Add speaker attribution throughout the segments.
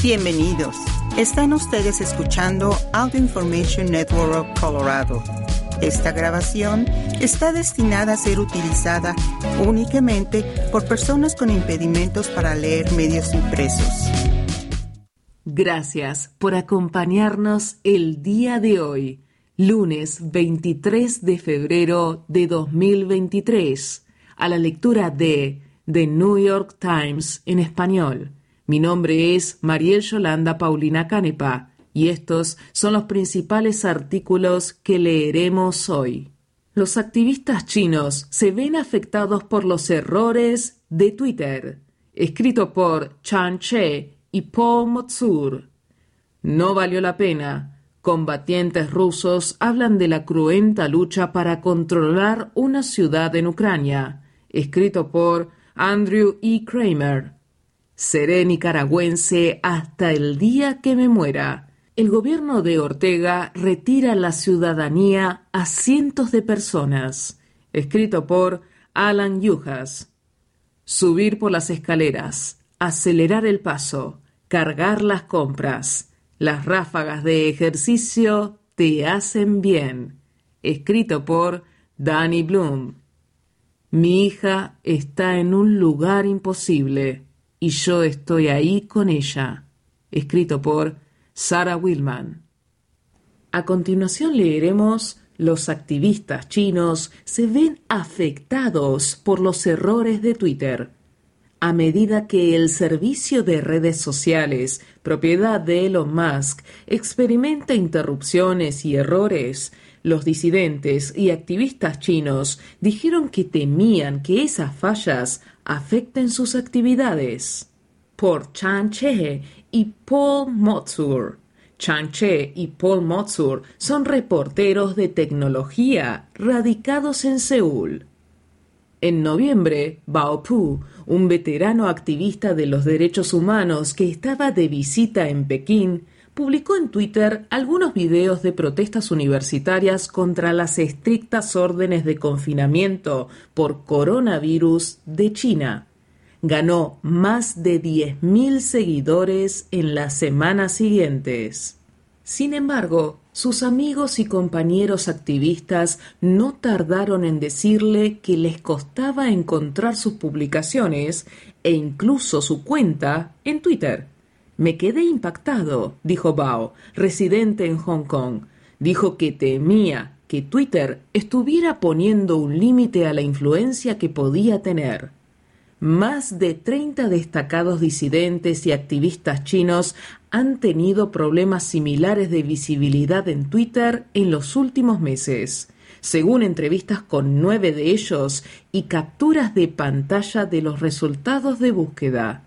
Speaker 1: Bienvenidos. Están ustedes escuchando Audio Information Network Colorado. Esta grabación está destinada a ser utilizada únicamente por personas con impedimentos para leer medios impresos.
Speaker 2: Gracias por acompañarnos el día de hoy, lunes 23 de febrero de 2023, a la lectura de The New York Times en español. Mi nombre es Mariel Yolanda Paulina Canepa y estos son los principales artículos que leeremos hoy. Los activistas chinos se ven afectados por los errores de Twitter, escrito por Chan Che y Paul Motsur. No valió la pena. Combatientes rusos hablan de la cruenta lucha para controlar una ciudad en Ucrania, escrito por Andrew E. Kramer. Seré nicaragüense hasta el día que me muera. El gobierno de Ortega retira la ciudadanía a cientos de personas. Escrito por Alan Yujas. Subir por las escaleras, acelerar el paso, cargar las compras. Las ráfagas de ejercicio te hacen bien. Escrito por Danny Bloom. Mi hija está en un lugar imposible y yo estoy ahí con ella, escrito por Sarah Willman. A continuación leeremos Los activistas chinos se ven afectados por los errores de Twitter. A medida que el servicio de redes sociales, propiedad de Elon Musk, experimenta interrupciones y errores, los disidentes y activistas chinos dijeron que temían que esas fallas afecten sus actividades. Por Chan Che y Paul Motsur. Chan Che y Paul Motsur son reporteros de tecnología radicados en Seúl. En noviembre, Bao Pu, un veterano activista de los derechos humanos que estaba de visita en Pekín, publicó en Twitter algunos videos de protestas universitarias contra las estrictas órdenes de confinamiento por coronavirus de China. Ganó más de 10.000 seguidores en las semanas siguientes. Sin embargo, sus amigos y compañeros activistas no tardaron en decirle que les costaba encontrar sus publicaciones e incluso su cuenta en Twitter. Me quedé impactado, dijo Bao, residente en Hong Kong. Dijo que temía que Twitter estuviera poniendo un límite a la influencia que podía tener. Más de 30 destacados disidentes y activistas chinos han tenido problemas similares de visibilidad en Twitter en los últimos meses, según entrevistas con nueve de ellos y capturas de pantalla de los resultados de búsqueda.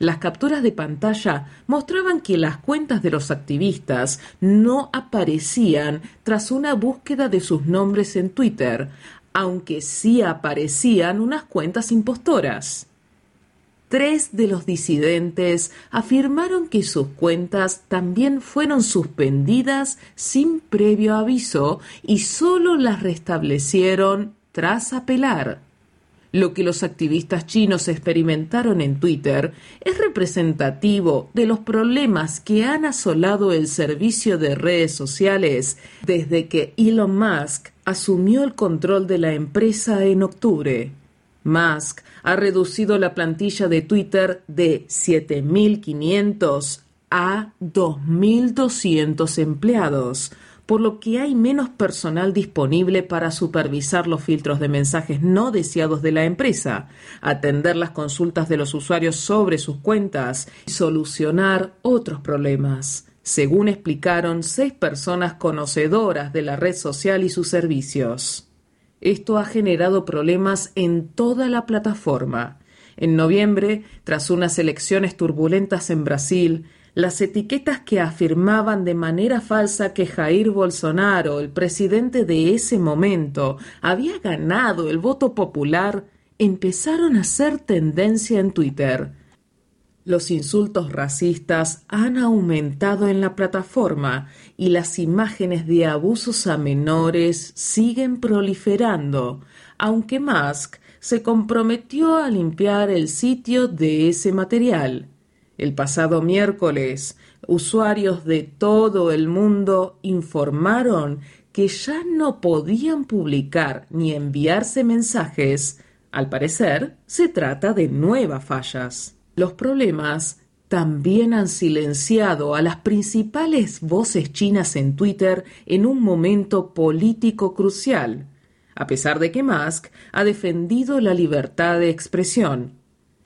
Speaker 2: Las capturas de pantalla mostraban que las cuentas de los activistas no aparecían tras una búsqueda de sus nombres en Twitter, aunque sí aparecían unas cuentas impostoras. Tres de los disidentes afirmaron que sus cuentas también fueron suspendidas sin previo aviso y solo las restablecieron tras apelar. Lo que los activistas chinos experimentaron en Twitter es representativo de los problemas que han asolado el servicio de redes sociales desde que Elon Musk asumió el control de la empresa en octubre. Musk ha reducido la plantilla de Twitter de 7.500 a 2.200 empleados, por lo que hay menos personal disponible para supervisar los filtros de mensajes no deseados de la empresa, atender las consultas de los usuarios sobre sus cuentas y solucionar otros problemas, según explicaron seis personas conocedoras de la red social y sus servicios. Esto ha generado problemas en toda la plataforma. En noviembre, tras unas elecciones turbulentas en Brasil, las etiquetas que afirmaban de manera falsa que Jair Bolsonaro, el presidente de ese momento, había ganado el voto popular, empezaron a ser tendencia en Twitter. Los insultos racistas han aumentado en la plataforma y las imágenes de abusos a menores siguen proliferando, aunque Musk se comprometió a limpiar el sitio de ese material. El pasado miércoles, usuarios de todo el mundo informaron que ya no podían publicar ni enviarse mensajes. Al parecer, se trata de nuevas fallas. Los problemas también han silenciado a las principales voces chinas en Twitter en un momento político crucial, a pesar de que Musk ha defendido la libertad de expresión.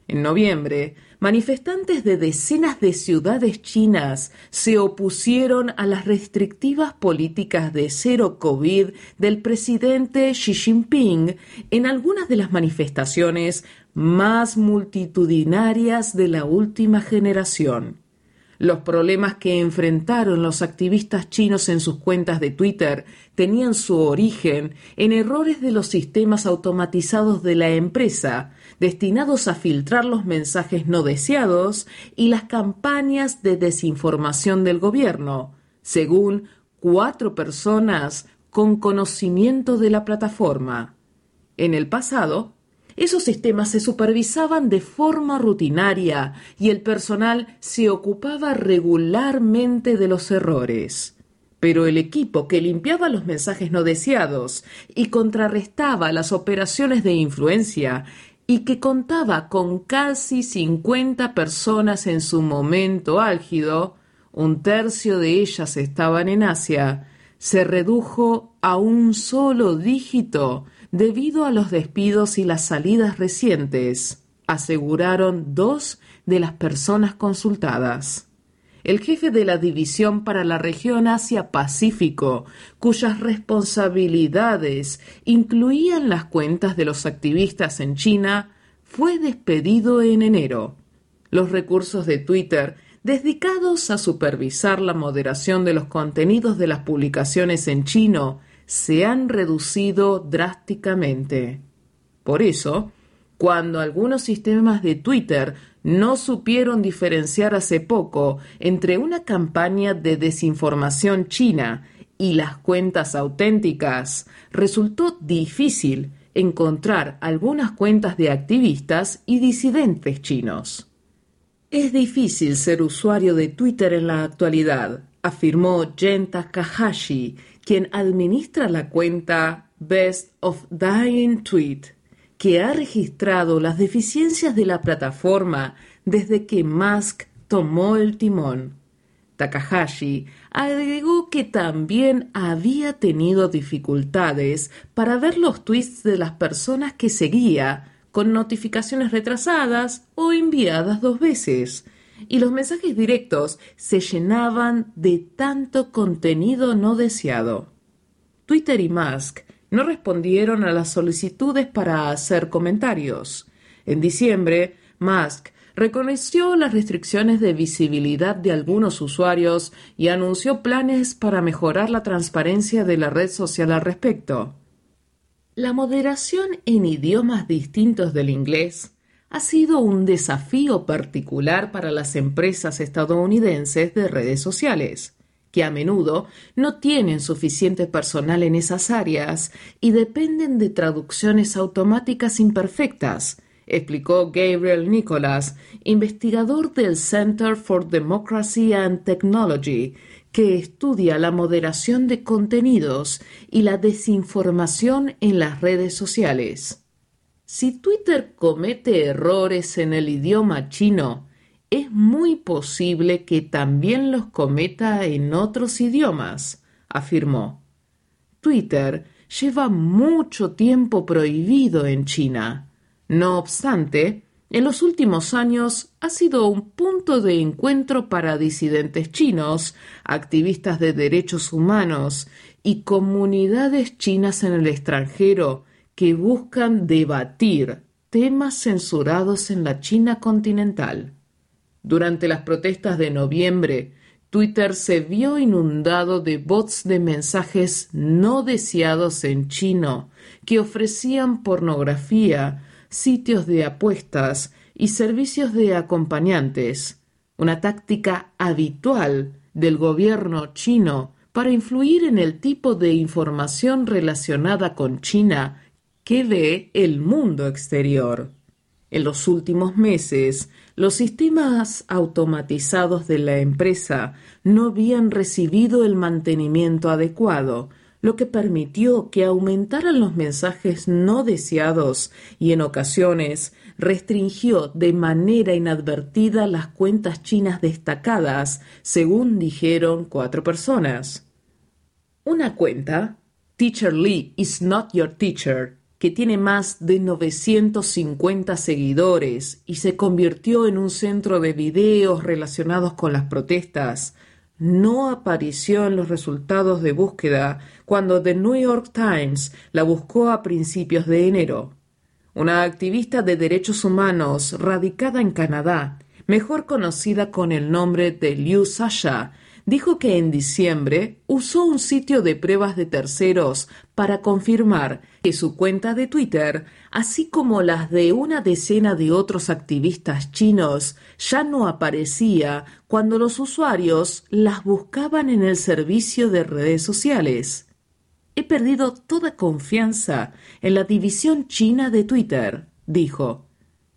Speaker 2: En noviembre, manifestantes de decenas de ciudades chinas se opusieron a las restrictivas políticas de cero COVID del presidente Xi Jinping en algunas de las manifestaciones más multitudinarias de la última generación. Los problemas que enfrentaron los activistas chinos en sus cuentas de Twitter tenían su origen en errores de los sistemas automatizados de la empresa, destinados a filtrar los mensajes no deseados y las campañas de desinformación del gobierno, según cuatro personas con conocimiento de la plataforma. En el pasado, esos sistemas se supervisaban de forma rutinaria y el personal se ocupaba regularmente de los errores. Pero el equipo que limpiaba los mensajes no deseados y contrarrestaba las operaciones de influencia y que contaba con casi 50 personas en su momento álgido, un tercio de ellas estaban en Asia, se redujo a un solo dígito debido a los despidos y las salidas recientes, aseguraron dos de las personas consultadas. El jefe de la División para la región Asia-Pacífico, cuyas responsabilidades incluían las cuentas de los activistas en China, fue despedido en enero. Los recursos de Twitter dedicados a supervisar la moderación de los contenidos de las publicaciones en chino se han reducido drásticamente. Por eso, cuando algunos sistemas de Twitter no supieron diferenciar hace poco entre una campaña de desinformación china y las cuentas auténticas, resultó difícil encontrar algunas cuentas de activistas y disidentes chinos. Es difícil ser usuario de Twitter en la actualidad, afirmó Jen Takahashi, quien administra la cuenta Best of Dying Tweet, que ha registrado las deficiencias de la plataforma desde que Musk tomó el timón. Takahashi agregó que también había tenido dificultades para ver los tweets de las personas que seguía, con notificaciones retrasadas o enviadas dos veces, y los mensajes directos se llenaban de tanto contenido no deseado. Twitter y Musk no respondieron a las solicitudes para hacer comentarios. En diciembre, Musk reconoció las restricciones de visibilidad de algunos usuarios y anunció planes para mejorar la transparencia de la red social al respecto. La moderación en idiomas distintos del inglés ha sido un desafío particular para las empresas estadounidenses de redes sociales, que a menudo no tienen suficiente personal en esas áreas y dependen de traducciones automáticas imperfectas, explicó Gabriel Nicholas, investigador del Center for Democracy and Technology, que estudia la moderación de contenidos y la desinformación en las redes sociales. Si Twitter comete errores en el idioma chino, es muy posible que también los cometa en otros idiomas, afirmó. Twitter lleva mucho tiempo prohibido en China. No obstante, en los últimos años ha sido un punto de encuentro para disidentes chinos, activistas de derechos humanos y comunidades chinas en el extranjero que buscan debatir temas censurados en la China continental. Durante las protestas de noviembre, Twitter se vio inundado de bots de mensajes no deseados en chino que ofrecían pornografía, sitios de apuestas y servicios de acompañantes, una táctica habitual del gobierno chino para influir en el tipo de información relacionada con China que ve el mundo exterior. En los últimos meses, los sistemas automatizados de la empresa no habían recibido el mantenimiento adecuado, lo que permitió que aumentaran los mensajes no deseados y en ocasiones restringió de manera inadvertida las cuentas chinas destacadas, según dijeron cuatro personas. Una cuenta, Teacher Lee is not your teacher, que tiene más de 950 seguidores y se convirtió en un centro de videos relacionados con las protestas, no apareció en los resultados de búsqueda cuando The New York Times la buscó a principios de enero. Una activista de derechos humanos radicada en Canadá, mejor conocida con el nombre de Liu Sasha, dijo que en diciembre usó un sitio de pruebas de terceros para confirmar su cuenta de Twitter, así como las de una decena de otros activistas chinos, ya no aparecía cuando los usuarios las buscaban en el servicio de redes sociales. He perdido toda confianza en la división china de Twitter, dijo.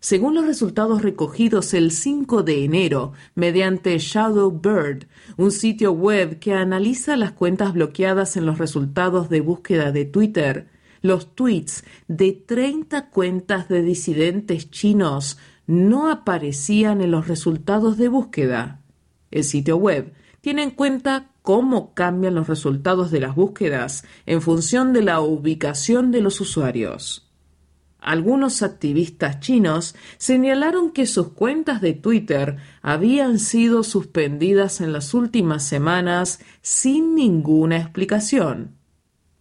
Speaker 2: Según los resultados recogidos el 5 de enero mediante Shadowbird, un sitio web que analiza las cuentas bloqueadas en los resultados de búsqueda de Twitter, los tweets de 30 cuentas de disidentes chinos no aparecían en los resultados de búsqueda. El sitio web tiene en cuenta cómo cambian los resultados de las búsquedas en función de la ubicación de los usuarios. Algunos activistas chinos señalaron que sus cuentas de Twitter habían sido suspendidas en las últimas semanas sin ninguna explicación.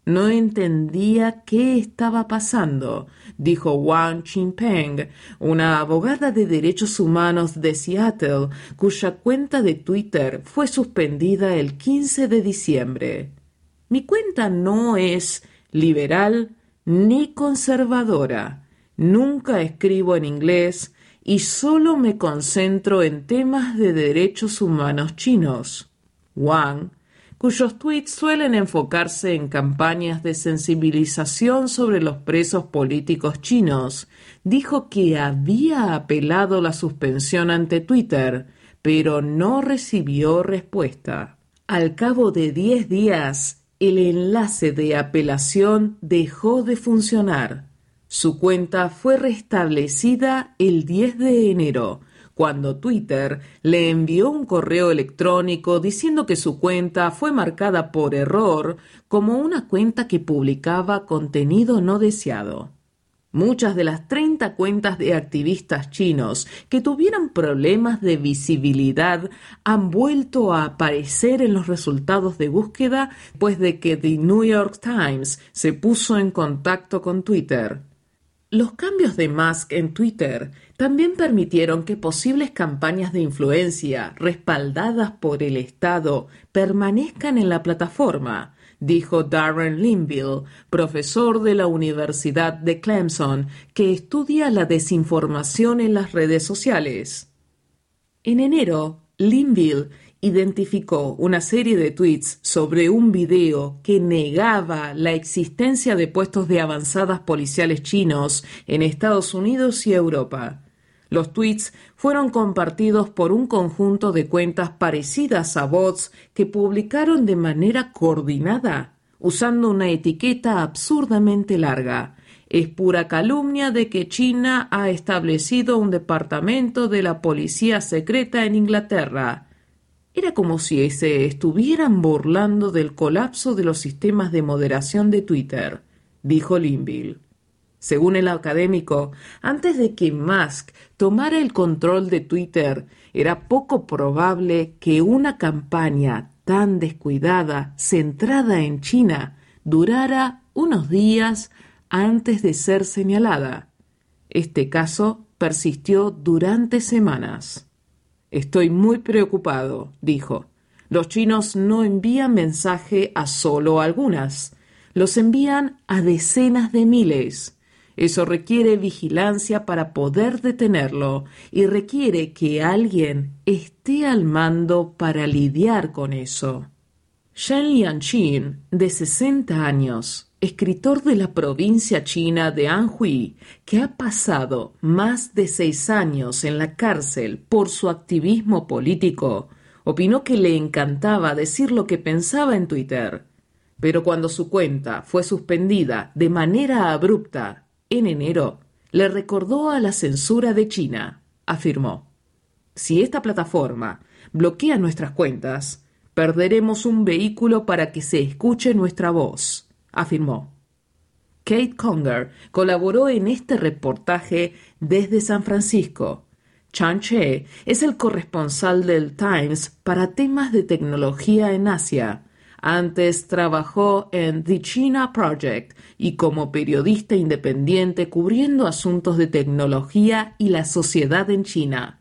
Speaker 2: No entendía qué estaba pasando, dijo Wang Qingpeng, una abogada de derechos humanos de Seattle, cuya cuenta de Twitter fue suspendida el 15 de diciembre. Mi cuenta no es liberal ni conservadora. Nunca escribo en inglés y solo me concentro en temas de derechos humanos chinos. Wang, cuyos tweets suelen enfocarse en campañas de sensibilización sobre los presos políticos chinos, dijo que había apelado la suspensión ante Twitter, pero no recibió respuesta. Al cabo de diez días, el enlace de apelación dejó de funcionar. Su cuenta fue restablecida el 10 de enero, cuando Twitter le envió un correo electrónico diciendo que su cuenta fue marcada por error como una cuenta que publicaba contenido no deseado. Muchas de las 30 cuentas de activistas chinos que tuvieron problemas de visibilidad han vuelto a aparecer en los resultados de búsqueda después de que The New York Times se puso en contacto con Twitter. Los cambios de Musk en Twitter también permitieron que posibles campañas de influencia respaldadas por el Estado permanezcan en la plataforma, dijo Darren Linville, profesor de la Universidad de Clemson, que estudia la desinformación en las redes sociales. En enero, Linville identificó una serie de tweets sobre un video que negaba la existencia de puestos de avanzadas policiales chinos en Estados Unidos y Europa. Los tweets fueron compartidos por un conjunto de cuentas parecidas a bots que publicaron de manera coordinada, usando una etiqueta absurdamente larga. Es pura calumnia de que China ha establecido un departamento de la policía secreta en Inglaterra. Era como si se estuvieran burlando del colapso de los sistemas de moderación de Twitter, dijo Linville. Según el académico, antes de que Musk tomara el control de Twitter, era poco probable que una campaña tan descuidada, centrada en China, durara unos días antes de ser señalada. Este caso persistió durante semanas. Estoy muy preocupado, dijo. Los chinos no envían mensaje a solo algunas, los envían a decenas de miles. Eso requiere vigilancia para poder detenerlo y requiere que alguien esté al mando para lidiar con eso. Shen Lianqin, de 60 años, escritor de la provincia china de Anhui, que ha pasado más de seis años en la cárcel por su activismo político, opinó que le encantaba decir lo que pensaba en Twitter. Pero cuando su cuenta fue suspendida de manera abrupta en enero, le recordó a la censura de China. Afirmó, si esta plataforma bloquea nuestras cuentas, perderemos un vehículo para que se escuche nuestra voz afirmó. Kate Conger colaboró en este reportaje desde San Francisco. Chan Che es el corresponsal del Times para temas de tecnología en Asia. Antes trabajó en The China Project y como periodista independiente cubriendo asuntos de tecnología y la sociedad en China.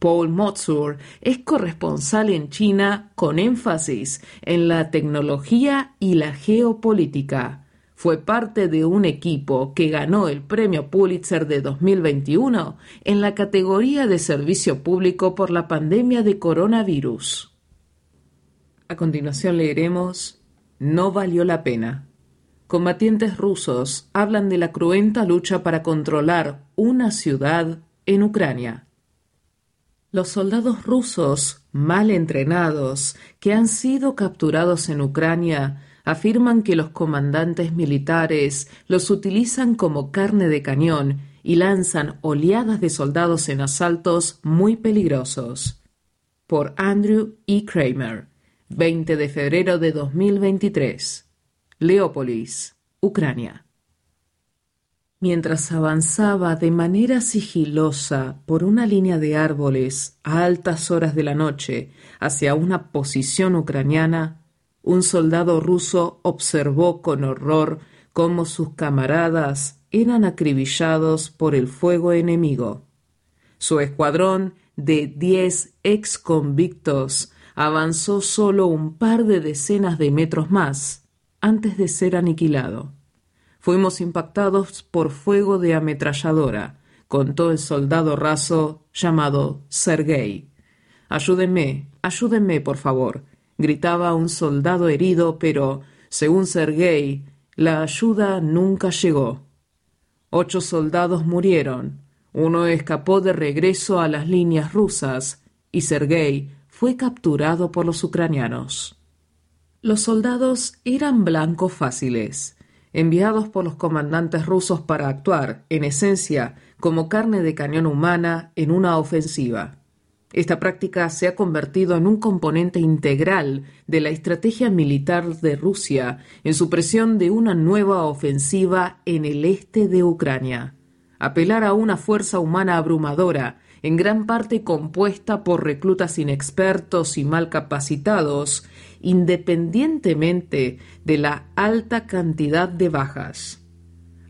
Speaker 2: Paul Motzur es corresponsal en China con énfasis en la tecnología y la geopolítica. Fue parte de un equipo que ganó el premio Pulitzer de 2021 en la categoría de servicio público por la pandemia de coronavirus. A continuación leeremos No valió la pena. Combatientes rusos hablan de la cruenta lucha para controlar una ciudad en Ucrania. Los soldados rusos, mal entrenados, que han sido capturados en Ucrania, afirman que los comandantes militares los utilizan como carne de cañón y lanzan oleadas de soldados en asaltos muy peligrosos. Por Andrew E. Kramer, 20 de febrero de 2023. Leópolis, Ucrania. Mientras avanzaba de manera sigilosa por una línea de árboles a altas horas de la noche hacia una posición ucraniana, un soldado ruso observó con horror cómo sus camaradas eran acribillados por el fuego enemigo. Su escuadrón de diez ex convictos avanzó solo un par de decenas de metros más antes de ser aniquilado. Fuimos impactados por fuego de ametralladora, contó el soldado raso llamado Sergei. Ayúdenme, ayúdenme, por favor, gritaba un soldado herido, pero, según Sergei, la ayuda nunca llegó. Ocho soldados murieron. Uno escapó de regreso a las líneas rusas y Sergei fue capturado por los ucranianos. Los soldados eran blancos fáciles enviados por los comandantes rusos para actuar, en esencia, como carne de cañón humana en una ofensiva. Esta práctica se ha convertido en un componente integral de la estrategia militar de Rusia en su presión de una nueva ofensiva en el este de Ucrania. Apelar a una fuerza humana abrumadora en gran parte compuesta por reclutas inexpertos y mal capacitados, independientemente de la alta cantidad de bajas.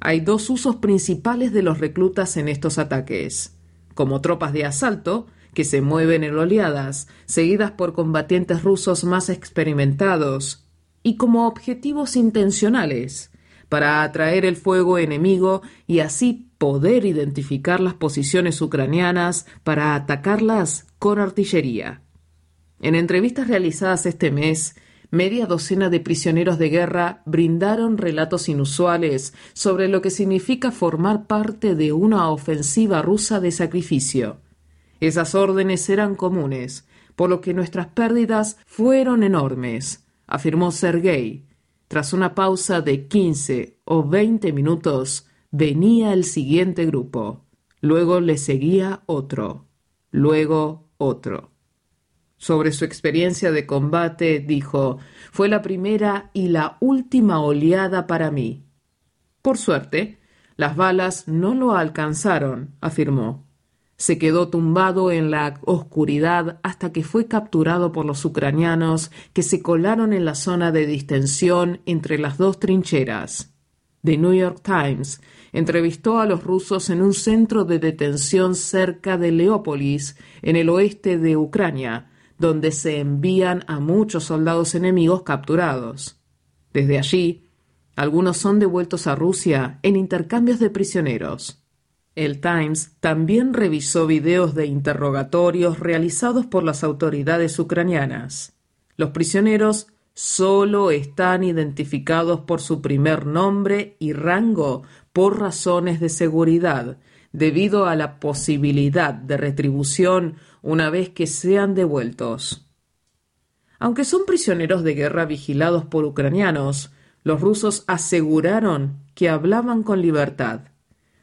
Speaker 2: Hay dos usos principales de los reclutas en estos ataques, como tropas de asalto, que se mueven en oleadas, seguidas por combatientes rusos más experimentados, y como objetivos intencionales, para atraer el fuego enemigo y así poder identificar las posiciones ucranianas para atacarlas con artillería. En entrevistas realizadas este mes, media docena de prisioneros de guerra brindaron relatos inusuales sobre lo que significa formar parte de una ofensiva rusa de sacrificio. Esas órdenes eran comunes, por lo que nuestras pérdidas fueron enormes, afirmó Sergei. Tras una pausa de quince o veinte minutos, Venía el siguiente grupo, luego le seguía otro, luego otro. Sobre su experiencia de combate dijo fue la primera y la última oleada para mí. Por suerte, las balas no lo alcanzaron, afirmó. Se quedó tumbado en la oscuridad hasta que fue capturado por los ucranianos que se colaron en la zona de distensión entre las dos trincheras. The New York Times entrevistó a los rusos en un centro de detención cerca de Leópolis, en el oeste de Ucrania, donde se envían a muchos soldados enemigos capturados. Desde allí, algunos son devueltos a Rusia en intercambios de prisioneros. El Times también revisó videos de interrogatorios realizados por las autoridades ucranianas. Los prisioneros solo están identificados por su primer nombre y rango por razones de seguridad, debido a la posibilidad de retribución una vez que sean devueltos. Aunque son prisioneros de guerra vigilados por ucranianos, los rusos aseguraron que hablaban con libertad.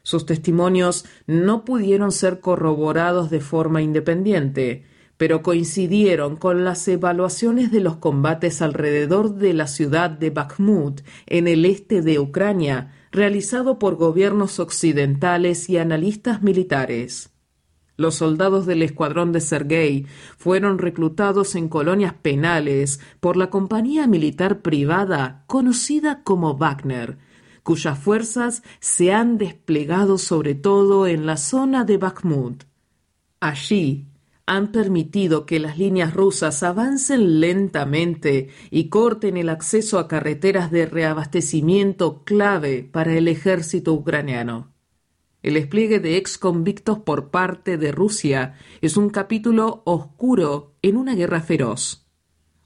Speaker 2: Sus testimonios no pudieron ser corroborados de forma independiente, pero coincidieron con las evaluaciones de los combates alrededor de la ciudad de Bakhmut, en el este de Ucrania, realizado por gobiernos occidentales y analistas militares. Los soldados del escuadrón de Sergei fueron reclutados en colonias penales por la compañía militar privada conocida como Wagner, cuyas fuerzas se han desplegado sobre todo en la zona de Bakhmut. Allí han permitido que las líneas rusas avancen lentamente y corten el acceso a carreteras de reabastecimiento clave para el ejército ucraniano. El despliegue de ex convictos por parte de Rusia es un capítulo oscuro en una guerra feroz.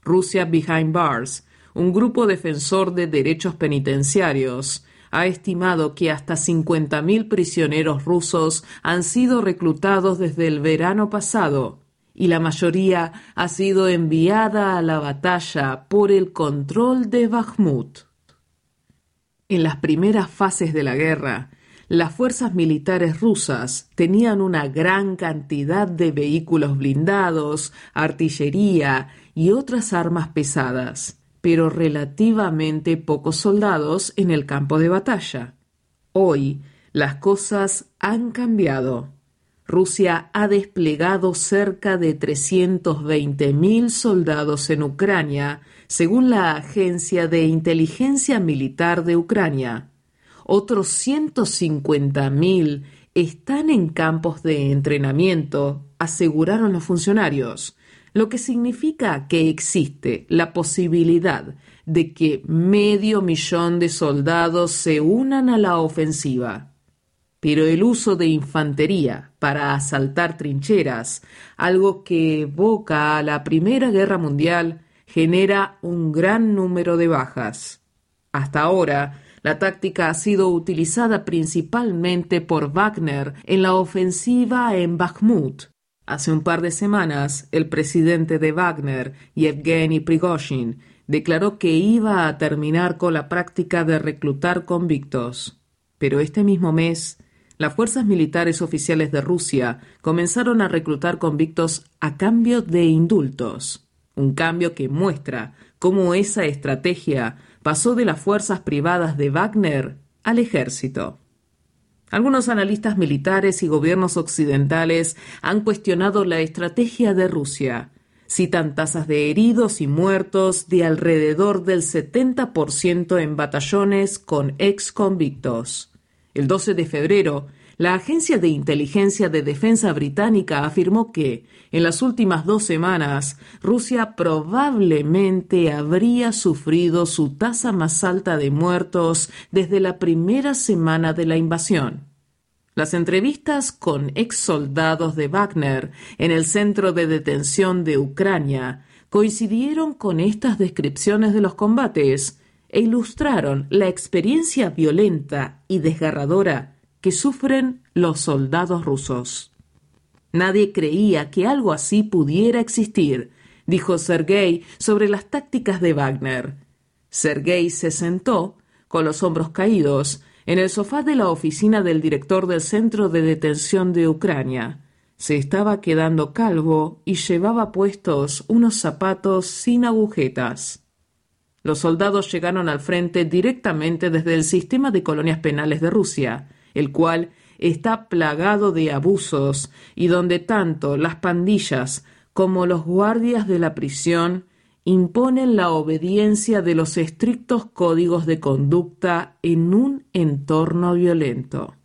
Speaker 2: Rusia Behind Bars, un grupo defensor de derechos penitenciarios, ha estimado que hasta 50.000 prisioneros rusos han sido reclutados desde el verano pasado y la mayoría ha sido enviada a la batalla por el control de Bakhmut. En las primeras fases de la guerra, las fuerzas militares rusas tenían una gran cantidad de vehículos blindados, artillería y otras armas pesadas, pero relativamente pocos soldados en el campo de batalla. Hoy las cosas han cambiado. Rusia ha desplegado cerca de 320.000 soldados en Ucrania, según la Agencia de Inteligencia Militar de Ucrania otros 150.000 están en campos de entrenamiento, aseguraron los funcionarios, lo que significa que existe la posibilidad de que medio millón de soldados se unan a la ofensiva. Pero el uso de infantería para asaltar trincheras, algo que evoca a la Primera Guerra Mundial, genera un gran número de bajas. Hasta ahora, la táctica ha sido utilizada principalmente por Wagner en la ofensiva en Bakhmut. Hace un par de semanas, el presidente de Wagner, Yevgeny Prigozhin, declaró que iba a terminar con la práctica de reclutar convictos. Pero este mismo mes, las fuerzas militares oficiales de Rusia comenzaron a reclutar convictos a cambio de indultos, un cambio que muestra cómo esa estrategia pasó de las fuerzas privadas de Wagner al ejército. Algunos analistas militares y gobiernos occidentales han cuestionado la estrategia de Rusia. Citan tasas de heridos y muertos de alrededor del 70% en batallones con ex convictos. El 12 de febrero, la Agencia de Inteligencia de Defensa británica afirmó que, en las últimas dos semanas, Rusia probablemente habría sufrido su tasa más alta de muertos desde la primera semana de la invasión. Las entrevistas con ex soldados de Wagner en el centro de detención de Ucrania coincidieron con estas descripciones de los combates e ilustraron la experiencia violenta y desgarradora que sufren los soldados rusos. Nadie creía que algo así pudiera existir, dijo Sergei sobre las tácticas de Wagner. Sergei se sentó, con los hombros caídos, en el sofá de la oficina del director del Centro de Detención de Ucrania. Se estaba quedando calvo y llevaba puestos unos zapatos sin agujetas. Los soldados llegaron al frente directamente desde el sistema de colonias penales de Rusia, el cual está plagado de abusos y donde tanto las pandillas como los guardias de la prisión imponen la obediencia de los estrictos códigos de conducta en un entorno violento.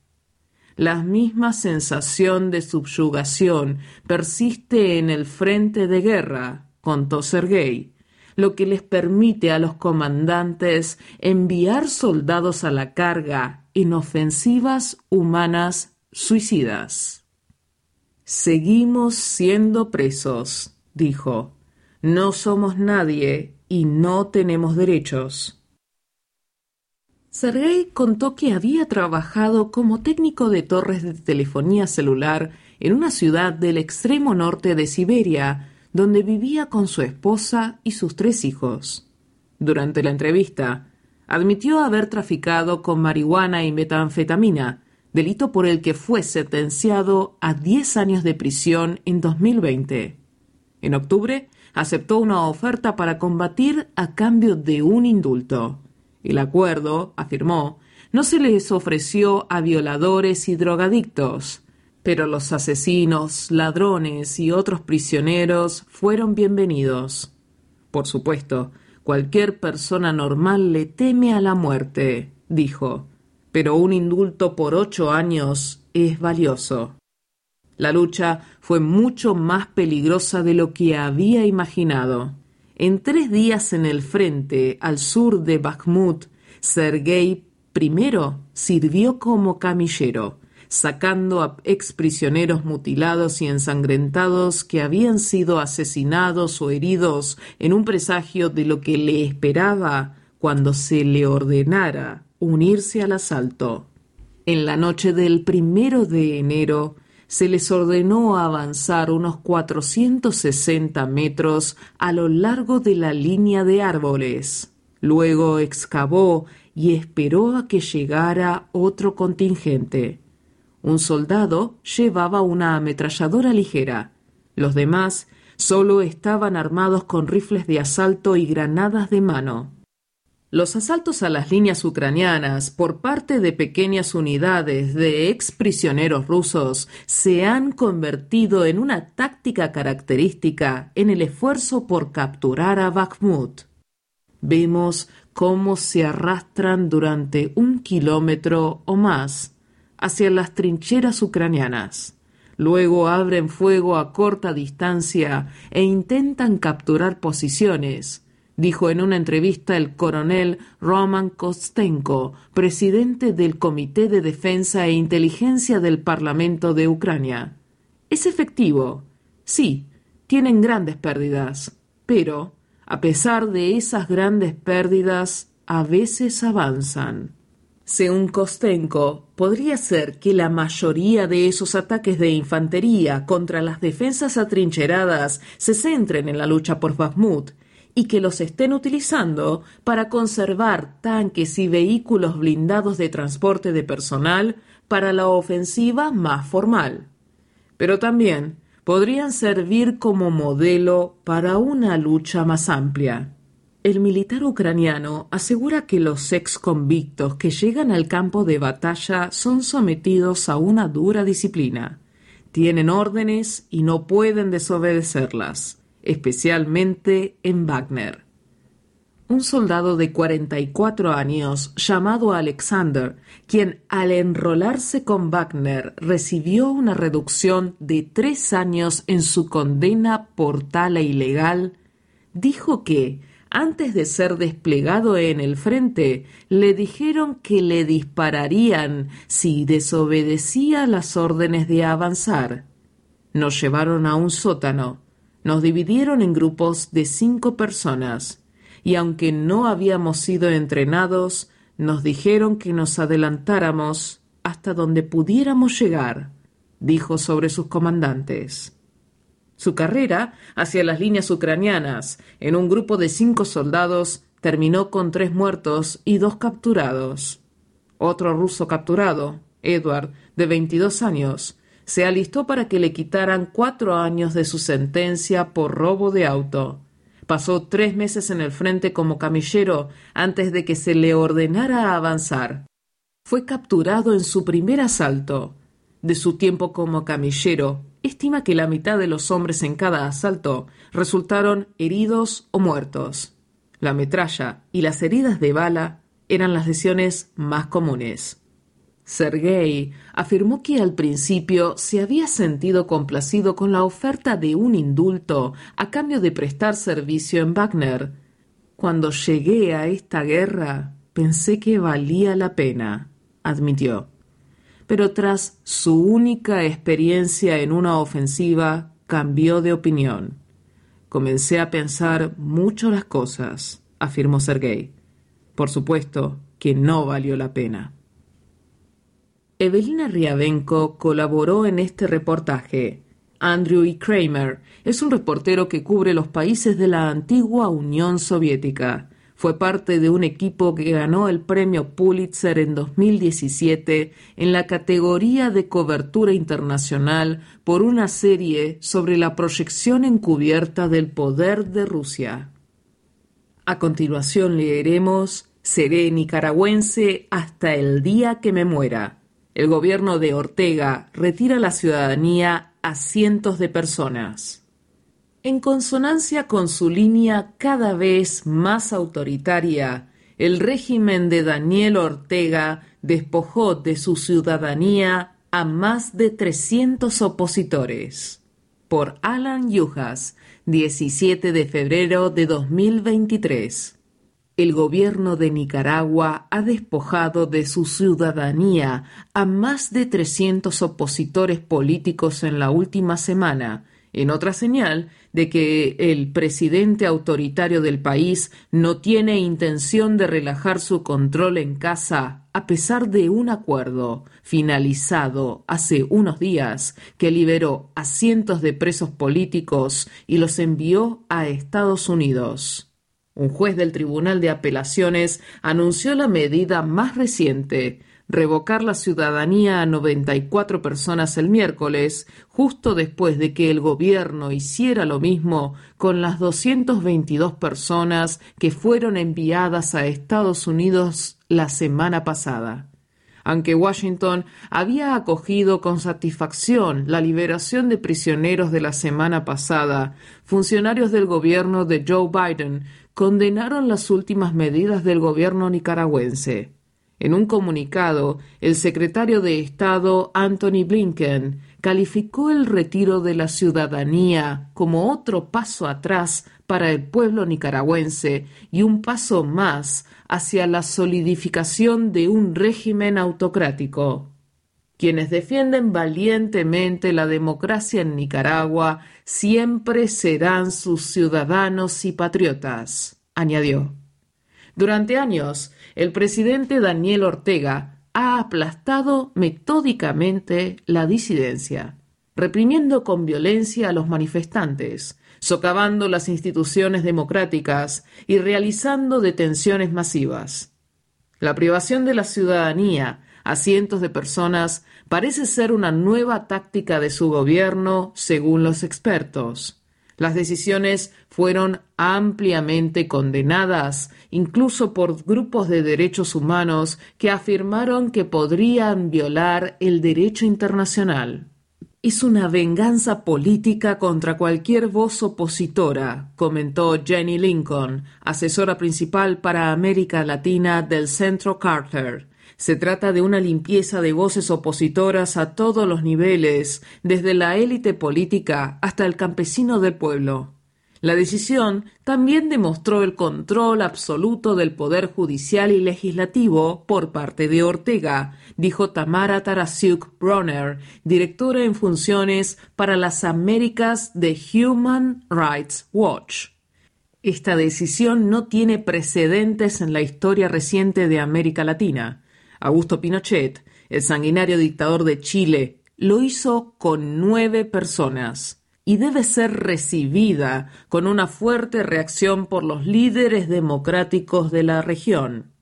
Speaker 2: La misma sensación de subyugación persiste en el frente de guerra, contó Sergei, lo que les permite a los comandantes enviar soldados a la carga en ofensivas humanas suicidas. Seguimos siendo presos, dijo. No somos nadie y no tenemos derechos. Sergei contó que había trabajado como técnico de torres de telefonía celular en una ciudad del extremo norte de Siberia, donde vivía con su esposa y sus tres hijos. Durante la entrevista, admitió haber traficado con marihuana y metanfetamina, delito por el que fue sentenciado a 10 años de prisión en 2020. En octubre, aceptó una oferta para combatir a cambio de un indulto. El acuerdo, afirmó, no se les ofreció a violadores y drogadictos, pero los asesinos, ladrones y otros prisioneros fueron bienvenidos. Por supuesto, cualquier persona normal le teme a la muerte, dijo, pero un indulto por ocho años es valioso. La lucha fue mucho más peligrosa de lo que había imaginado. En tres días en el frente, al sur de Bakhmut, Sergei primero sirvió como camillero, sacando a exprisioneros mutilados y ensangrentados que habían sido asesinados o heridos en un presagio de lo que le esperaba cuando se le ordenara unirse al asalto. En la noche del primero de enero se les ordenó avanzar unos 460 metros a lo largo de la línea de árboles. Luego excavó y esperó a que llegara otro contingente. Un soldado llevaba una ametralladora ligera. Los demás solo estaban armados con rifles de asalto y granadas de mano. Los asaltos a las líneas ucranianas por parte de pequeñas unidades de exprisioneros rusos se han convertido en una táctica característica en el esfuerzo por capturar a Bakhmut. Vemos cómo se arrastran durante un kilómetro o más hacia las trincheras ucranianas. Luego abren fuego a corta distancia e intentan capturar posiciones, dijo en una entrevista el coronel Roman Kostenko, presidente del Comité de Defensa e Inteligencia del Parlamento de Ucrania. Es efectivo. Sí, tienen grandes pérdidas, pero, a pesar de esas grandes pérdidas, a veces avanzan. Según Kostenko, podría ser que la mayoría de esos ataques de infantería contra las defensas atrincheradas se centren en la lucha por Bakhmut y que los estén utilizando para conservar tanques y vehículos blindados de transporte de personal para la ofensiva más formal. Pero también podrían servir como modelo para una lucha más amplia. El militar ucraniano asegura que los ex convictos que llegan al campo de batalla son sometidos a una dura disciplina. Tienen órdenes y no pueden desobedecerlas, especialmente en Wagner. Un soldado de 44 años llamado Alexander, quien al enrolarse con Wagner recibió una reducción de tres años en su condena por tala ilegal, dijo que antes de ser desplegado en el frente, le dijeron que le dispararían si desobedecía las órdenes de avanzar. Nos llevaron a un sótano, nos dividieron en grupos de cinco personas, y aunque no habíamos sido entrenados, nos dijeron que nos adelantáramos hasta donde pudiéramos llegar, dijo sobre sus comandantes. Su carrera hacia las líneas ucranianas, en un grupo de cinco soldados, terminó con tres muertos y dos capturados. Otro ruso capturado, Edward, de 22 años, se alistó para que le quitaran cuatro años de su sentencia por robo de auto. Pasó tres meses en el frente como camillero antes de que se le ordenara avanzar. Fue capturado en su primer asalto. De su tiempo como camillero, estima que la mitad de los hombres en cada asalto resultaron heridos o muertos. La metralla y las heridas de bala eran las lesiones más comunes. Sergei afirmó que al principio se había sentido complacido con la oferta de un indulto a cambio de prestar servicio en Wagner. Cuando llegué a esta guerra pensé que valía la pena, admitió pero tras su única experiencia en una ofensiva cambió de opinión. comencé a pensar mucho las cosas, afirmó Sergei. Por supuesto que no valió la pena. Evelina Riavenko colaboró en este reportaje. Andrew E. Kramer es un reportero que cubre los países de la antigua Unión Soviética. Fue parte de un equipo que ganó el premio Pulitzer en 2017 en la categoría de cobertura internacional por una serie sobre la proyección encubierta del poder de Rusia. A continuación leeremos Seré nicaragüense hasta el día que me muera el gobierno de Ortega retira la ciudadanía a cientos de personas. En consonancia con su línea cada vez más autoritaria, el régimen de Daniel Ortega despojó de su ciudadanía a más de 300 opositores. Por Alan Yujas, 17 de febrero de 2023 el gobierno de Nicaragua ha despojado de su ciudadanía a más de 300 opositores políticos en la última semana, en otra señal de que el presidente autoritario del país no tiene intención de relajar su control en casa a pesar de un acuerdo finalizado hace unos días que liberó a cientos de presos políticos y los envió a Estados Unidos. Un juez del Tribunal de Apelaciones anunció la medida más reciente, revocar la ciudadanía a 94 personas el miércoles, justo después de que el gobierno hiciera lo mismo con las 222 personas que fueron enviadas a Estados Unidos la semana pasada. Aunque Washington había acogido con satisfacción la liberación de prisioneros de la semana pasada, funcionarios del gobierno de Joe Biden condenaron las últimas medidas del gobierno nicaragüense. En un comunicado, el secretario de Estado Anthony Blinken calificó el retiro de la ciudadanía como otro paso atrás para el pueblo nicaragüense y un paso más hacia la solidificación de un régimen autocrático. Quienes defienden valientemente la democracia en Nicaragua siempre serán sus ciudadanos y patriotas, añadió. Durante años, el presidente Daniel Ortega ha aplastado metódicamente la disidencia, reprimiendo con violencia a los manifestantes, socavando las instituciones democráticas y realizando detenciones masivas. La privación de la ciudadanía a cientos de personas parece ser una nueva táctica de su gobierno, según los expertos. Las decisiones fueron ampliamente condenadas, incluso por grupos de derechos humanos que afirmaron que podrían violar el derecho internacional. Es una venganza política contra cualquier voz opositora, comentó Jenny Lincoln, asesora principal para América Latina del Centro Carter. Se trata de una limpieza de voces opositoras a todos los niveles, desde la élite política hasta el campesino del pueblo. La decisión también demostró el control absoluto del poder judicial y legislativo por parte de Ortega, dijo Tamara Tarasiuk Bronner, directora en funciones para las Américas de Human Rights Watch. Esta decisión no tiene precedentes en la historia reciente de América Latina. Augusto Pinochet, el sanguinario dictador de Chile, lo hizo con nueve personas y debe ser recibida con una fuerte reacción por los líderes democráticos de la región.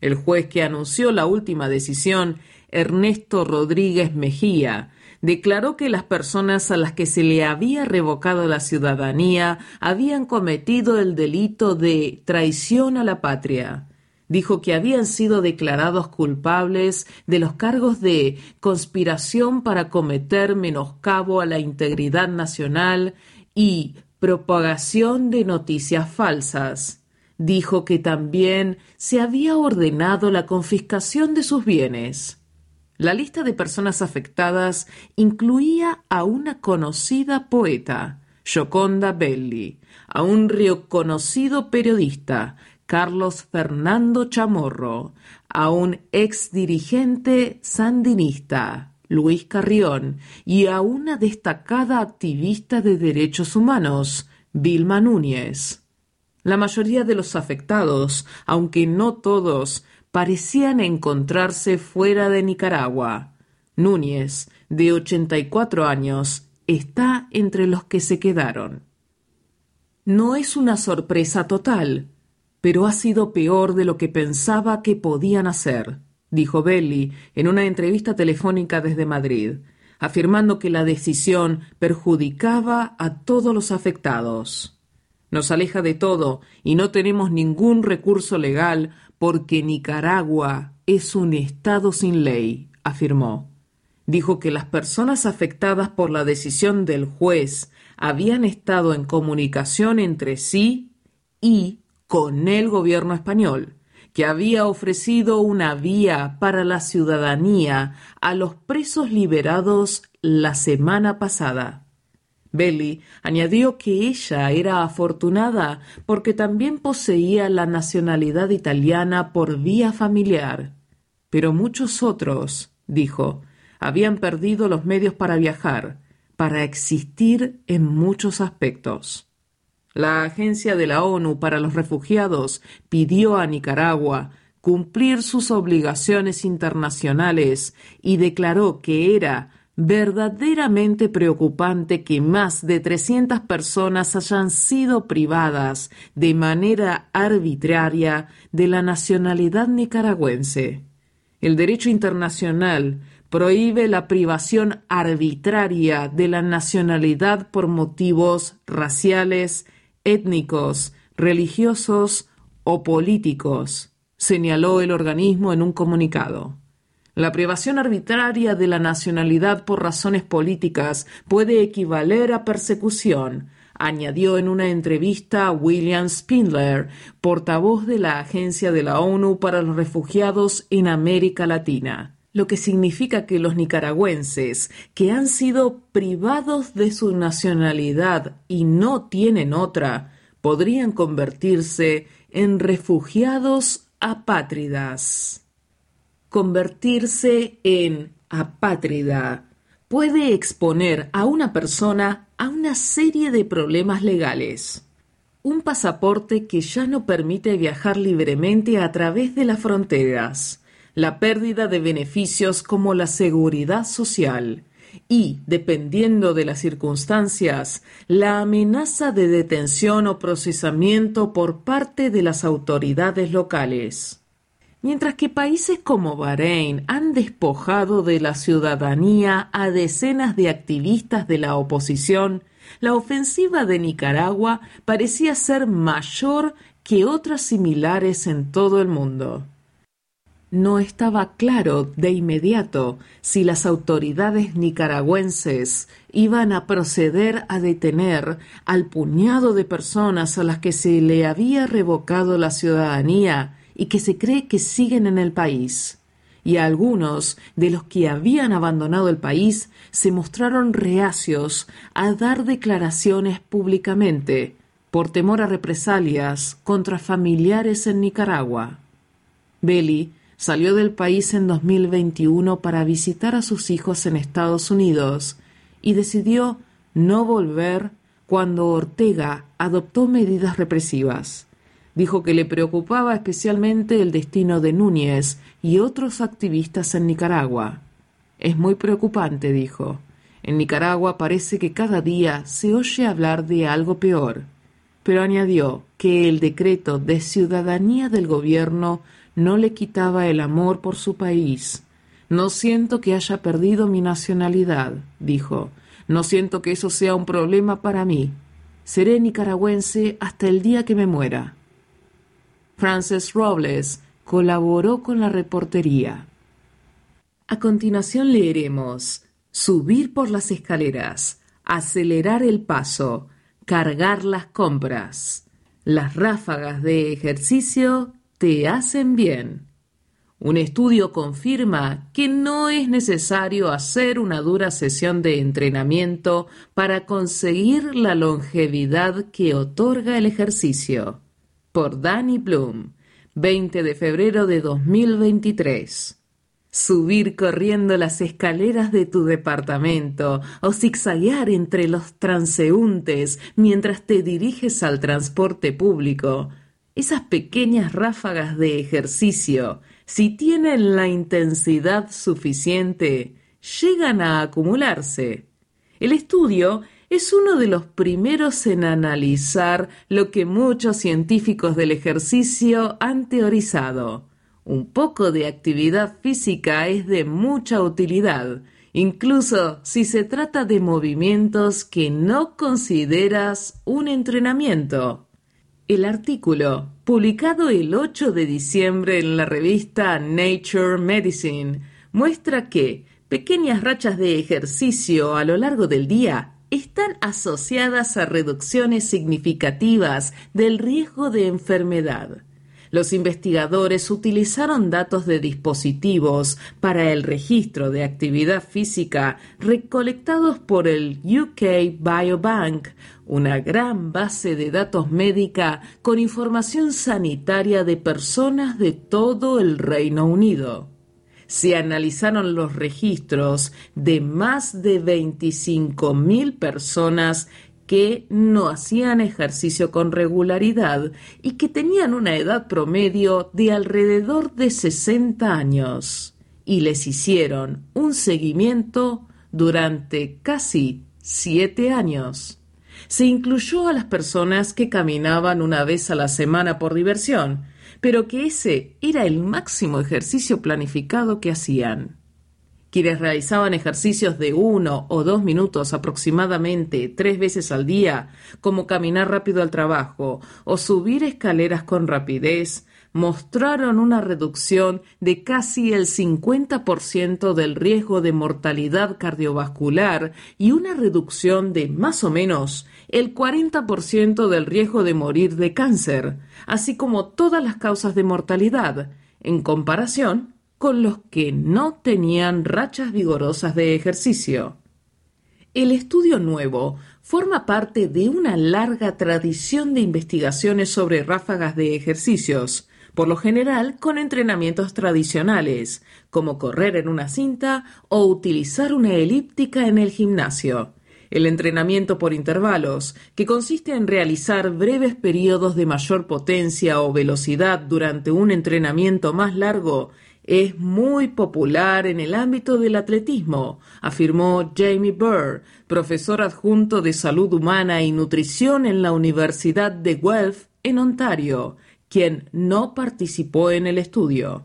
Speaker 2: El juez que anunció la última decisión, Ernesto Rodríguez Mejía, declaró que las personas a las que se le había revocado la ciudadanía habían cometido el delito de traición a la patria dijo que habían sido declarados culpables de los cargos de conspiración para cometer menoscabo a la integridad nacional y propagación de noticias falsas. Dijo que también se había ordenado la confiscación de sus bienes. La lista de personas afectadas incluía a una conocida poeta, Gioconda Belli, a un reconocido periodista, Carlos Fernando Chamorro, a un ex dirigente sandinista, Luis Carrión, y a una destacada activista de derechos humanos, Vilma Núñez. La mayoría de los afectados, aunque no todos, parecían encontrarse fuera de Nicaragua. Núñez, de 84 años, está entre los que se quedaron. No es una sorpresa total, pero ha sido peor de lo que pensaba que podían hacer, dijo Belli en una entrevista telefónica desde Madrid, afirmando que la decisión perjudicaba a todos los afectados. Nos aleja de todo y no tenemos ningún recurso legal porque Nicaragua es un Estado sin ley, afirmó. Dijo que las personas afectadas por la decisión del juez habían estado en comunicación entre sí y con el gobierno español, que había ofrecido una vía para la ciudadanía a los presos liberados la semana pasada. Belly añadió que ella era afortunada porque también poseía la nacionalidad italiana por vía familiar. Pero muchos otros, dijo, habían perdido los medios para viajar, para existir en muchos aspectos. La Agencia de la ONU para los Refugiados pidió a Nicaragua cumplir sus obligaciones internacionales y declaró que era verdaderamente preocupante que más de 300 personas hayan sido privadas de manera arbitraria de la nacionalidad nicaragüense. El derecho internacional prohíbe la privación arbitraria de la nacionalidad por motivos raciales, étnicos, religiosos o políticos, señaló el organismo en un comunicado. La privación arbitraria de la nacionalidad por razones políticas puede equivaler a persecución, añadió en una entrevista William Spindler, portavoz de la Agencia de la ONU para los Refugiados en América Latina lo que significa que los nicaragüenses que han sido privados de su nacionalidad y no tienen otra, podrían convertirse en refugiados apátridas. Convertirse en apátrida puede exponer a una persona a una serie de problemas legales. Un pasaporte que ya no permite viajar libremente a través de las fronteras la pérdida de beneficios como la seguridad social y, dependiendo de las circunstancias, la amenaza de detención o procesamiento por parte de las autoridades locales. Mientras que países como Bahrein han despojado de la ciudadanía a decenas de activistas de la oposición, la ofensiva de Nicaragua parecía ser mayor que otras similares en todo el mundo. No estaba claro de inmediato si las autoridades nicaragüenses iban a proceder a detener al puñado de personas a las que se le había revocado la ciudadanía y que se cree que siguen en el país. Y algunos de los que habían abandonado el país se mostraron reacios a dar declaraciones públicamente por temor a represalias contra familiares en Nicaragua. Belli Salió del país en 2021 para visitar a sus hijos en Estados Unidos y decidió no volver cuando Ortega adoptó medidas represivas. Dijo que le preocupaba especialmente el destino de Núñez y otros activistas en Nicaragua. Es muy preocupante, dijo. En Nicaragua parece que cada día se oye hablar de algo peor. Pero añadió que el decreto de ciudadanía del gobierno no le quitaba el amor por su país. No siento que haya perdido mi nacionalidad, dijo. No siento que eso sea un problema para mí. Seré nicaragüense hasta el día que me muera. Frances Robles colaboró con la reportería. A continuación leeremos Subir por las escaleras, acelerar el paso, cargar las compras, las ráfagas de ejercicio te hacen bien. Un estudio confirma que no es necesario hacer una dura sesión de entrenamiento para conseguir la longevidad que otorga el ejercicio. Por Danny Bloom, 20 de febrero de 2023. subir corriendo las escaleras de tu departamento o zigzaguear entre los transeúntes mientras te diriges al transporte público. Esas pequeñas ráfagas de ejercicio, si tienen la intensidad suficiente, llegan a acumularse. El estudio es uno de los primeros en analizar lo que muchos científicos del ejercicio han teorizado un poco de actividad física es de mucha utilidad, incluso si se trata de movimientos que no consideras un entrenamiento. El artículo, publicado el 8 de diciembre en la revista Nature Medicine, muestra que pequeñas rachas de ejercicio a lo largo del día están asociadas a reducciones significativas del riesgo de enfermedad. Los investigadores utilizaron datos de dispositivos para el registro de actividad física recolectados por el UK Biobank, una gran base de datos médica con información sanitaria de personas de todo el Reino Unido. Se analizaron los registros de más de 25.000 personas que no hacían ejercicio con regularidad y que tenían una edad promedio de alrededor de 60 años, y les hicieron un seguimiento durante casi siete años. Se incluyó a las personas que caminaban una vez a la semana por diversión, pero que ese era el máximo ejercicio planificado que hacían. Quienes realizaban ejercicios de uno o dos minutos aproximadamente tres veces al día, como caminar rápido al trabajo o subir escaleras con rapidez, mostraron una reducción de casi el 50% del riesgo de mortalidad cardiovascular y una reducción de más o menos el 40% del riesgo de morir de cáncer, así como todas las causas de mortalidad, en comparación con los que no tenían rachas vigorosas de ejercicio. El estudio nuevo forma parte de una larga tradición de investigaciones sobre ráfagas de ejercicios, por lo general con entrenamientos tradicionales, como correr en una cinta o utilizar una elíptica en el gimnasio. El entrenamiento por intervalos, que consiste en realizar breves periodos de mayor potencia o velocidad durante un entrenamiento más largo, es muy popular en el ámbito del atletismo, afirmó Jamie Burr, profesor adjunto de salud humana y nutrición en la Universidad de Guelph, en Ontario, quien no participó en el estudio.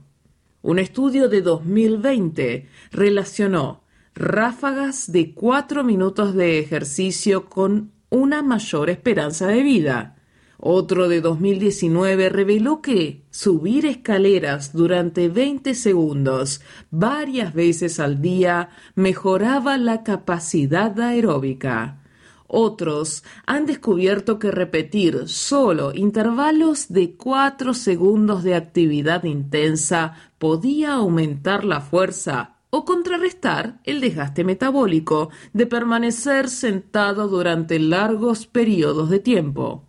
Speaker 2: Un estudio de 2020 relacionó ráfagas de cuatro minutos de ejercicio con una mayor esperanza de vida. Otro de 2019 reveló que subir escaleras durante 20 segundos varias veces al día mejoraba la capacidad aeróbica. Otros han descubierto que repetir solo intervalos de 4 segundos de actividad intensa podía aumentar la fuerza o contrarrestar el desgaste metabólico de permanecer sentado durante largos periodos de tiempo.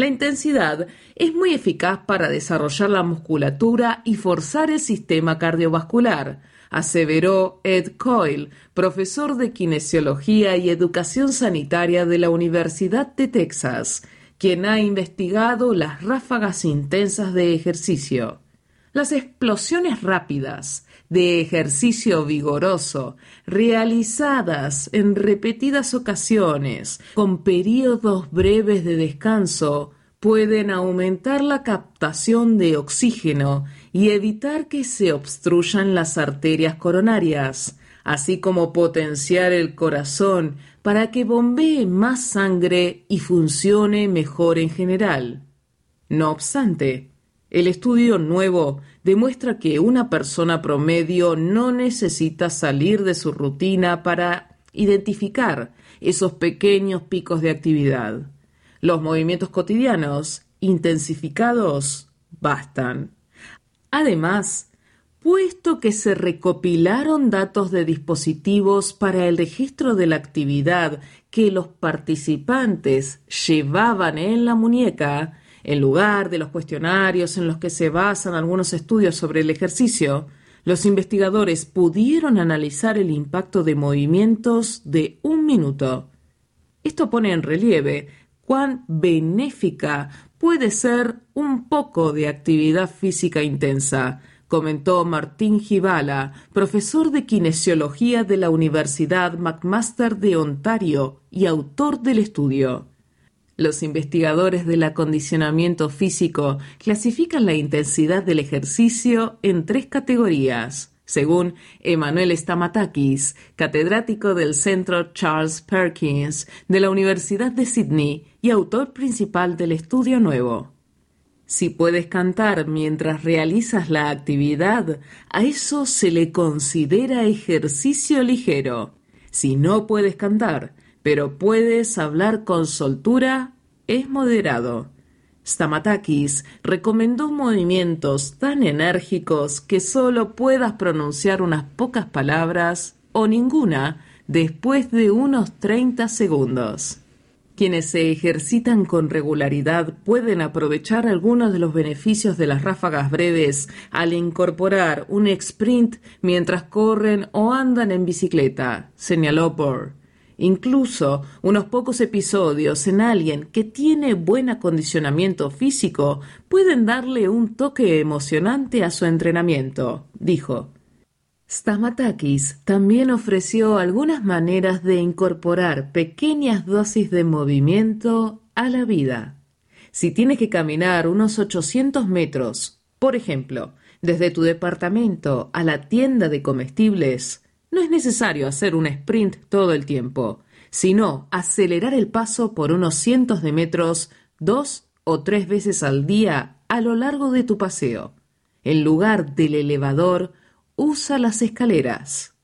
Speaker 2: La intensidad es muy eficaz para desarrollar la musculatura y forzar el sistema cardiovascular, aseveró Ed Coyle, profesor de kinesiología y educación sanitaria de la Universidad de Texas, quien ha investigado las ráfagas intensas de ejercicio. Las explosiones rápidas de ejercicio vigoroso realizadas en repetidas ocasiones con periodos breves de descanso pueden aumentar la captación de oxígeno y evitar que se obstruyan las arterias coronarias, así como potenciar el corazón para que bombee más sangre y funcione mejor en general. No obstante, el estudio nuevo demuestra que una persona promedio no necesita salir de su rutina para identificar esos pequeños picos de actividad. Los movimientos cotidianos intensificados bastan. Además, puesto que se recopilaron datos de dispositivos para el registro de la actividad que los participantes llevaban en la muñeca, en lugar de los cuestionarios en los que se basan algunos estudios sobre el ejercicio, los investigadores pudieron analizar el impacto de movimientos de un minuto. Esto pone en relieve cuán benéfica puede ser un poco de actividad física intensa, comentó Martín Gibala, profesor de kinesiología de la Universidad McMaster de Ontario y autor del estudio. Los investigadores del acondicionamiento físico clasifican la intensidad del ejercicio en tres categorías, según Emanuel Stamatakis, catedrático del Centro Charles Perkins de la Universidad de Sydney y autor principal del estudio nuevo. Si puedes cantar mientras realizas la actividad, a eso se le considera ejercicio ligero. Si no puedes cantar, pero puedes hablar con soltura, es moderado. Stamatakis recomendó movimientos tan enérgicos que solo puedas pronunciar unas pocas palabras o ninguna después de unos 30 segundos. Quienes se ejercitan con regularidad pueden aprovechar algunos de los beneficios de las ráfagas breves al incorporar un sprint mientras corren o andan en bicicleta, señaló Burr. Incluso unos pocos episodios en alguien que tiene buen acondicionamiento físico pueden darle un toque emocionante a su entrenamiento, dijo. Stamatakis también ofreció algunas maneras de incorporar pequeñas dosis de movimiento a la vida. Si tienes que caminar unos 800 metros, por ejemplo, desde tu departamento a la tienda de comestibles, no es necesario hacer un sprint todo el tiempo, sino acelerar el paso por unos cientos de metros dos o tres veces al día a lo largo de tu paseo. En lugar del elevador, usa las escaleras.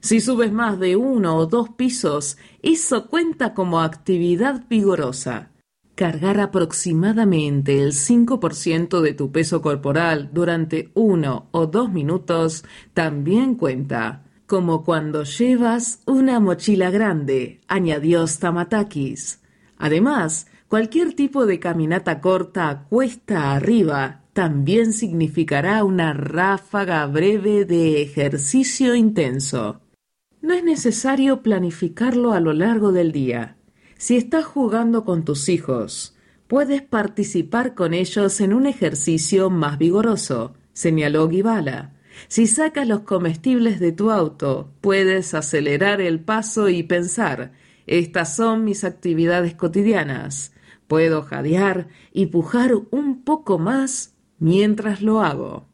Speaker 2: Si subes más de uno o dos pisos, eso cuenta como actividad vigorosa. Cargar aproximadamente el 5% de tu peso corporal durante uno o dos minutos también cuenta, como cuando llevas una mochila grande, añadió Stamatakis. Además, cualquier tipo de caminata corta cuesta arriba también significará una ráfaga breve de ejercicio intenso. No es necesario planificarlo a lo largo del día. Si estás jugando con tus hijos, puedes participar con ellos en un ejercicio más vigoroso, señaló Guibala. Si sacas los comestibles de tu auto, puedes acelerar el paso y pensar, estas son mis actividades cotidianas. Puedo jadear y pujar un poco más mientras lo hago.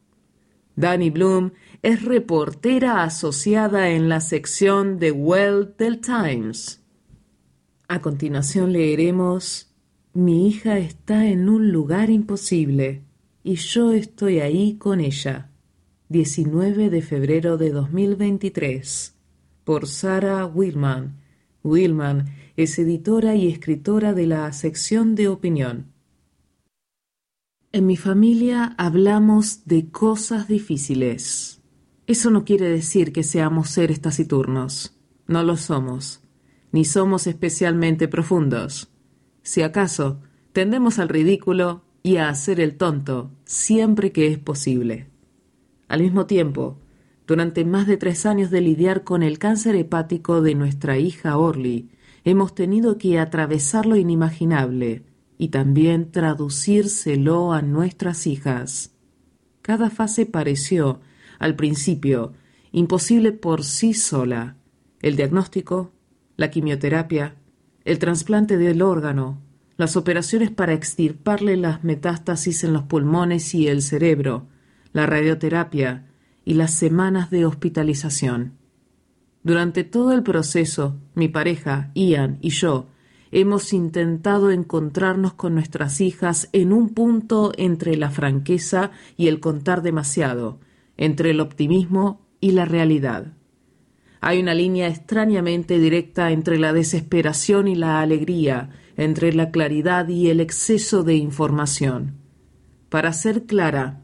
Speaker 2: Danny Bloom es reportera asociada en la sección de Well del Times. A continuación leeremos Mi hija está en un lugar imposible y yo estoy ahí con ella. 19 de febrero de 2023 por Sarah Willman. Willman es editora y escritora de la sección de opinión. En mi familia hablamos de cosas difíciles. Eso no quiere decir que seamos seres taciturnos. No lo somos. Ni somos especialmente profundos. Si acaso, tendemos al ridículo y a hacer el tonto siempre que es posible. Al mismo tiempo, durante más de tres años de lidiar con el cáncer hepático de nuestra hija Orly, hemos tenido que atravesar lo inimaginable, y también traducírselo a nuestras hijas. Cada fase pareció, al principio, imposible por sí sola. El diagnóstico, la quimioterapia, el trasplante del órgano, las operaciones para extirparle las metástasis en los pulmones y el cerebro, la radioterapia y las semanas de hospitalización. Durante todo el proceso, mi pareja, Ian y yo hemos intentado encontrarnos con nuestras hijas en un punto entre la franqueza y el contar demasiado, entre el optimismo y la realidad. Hay una línea extrañamente directa entre la desesperación y la alegría, entre la claridad y el exceso de información. Para ser clara,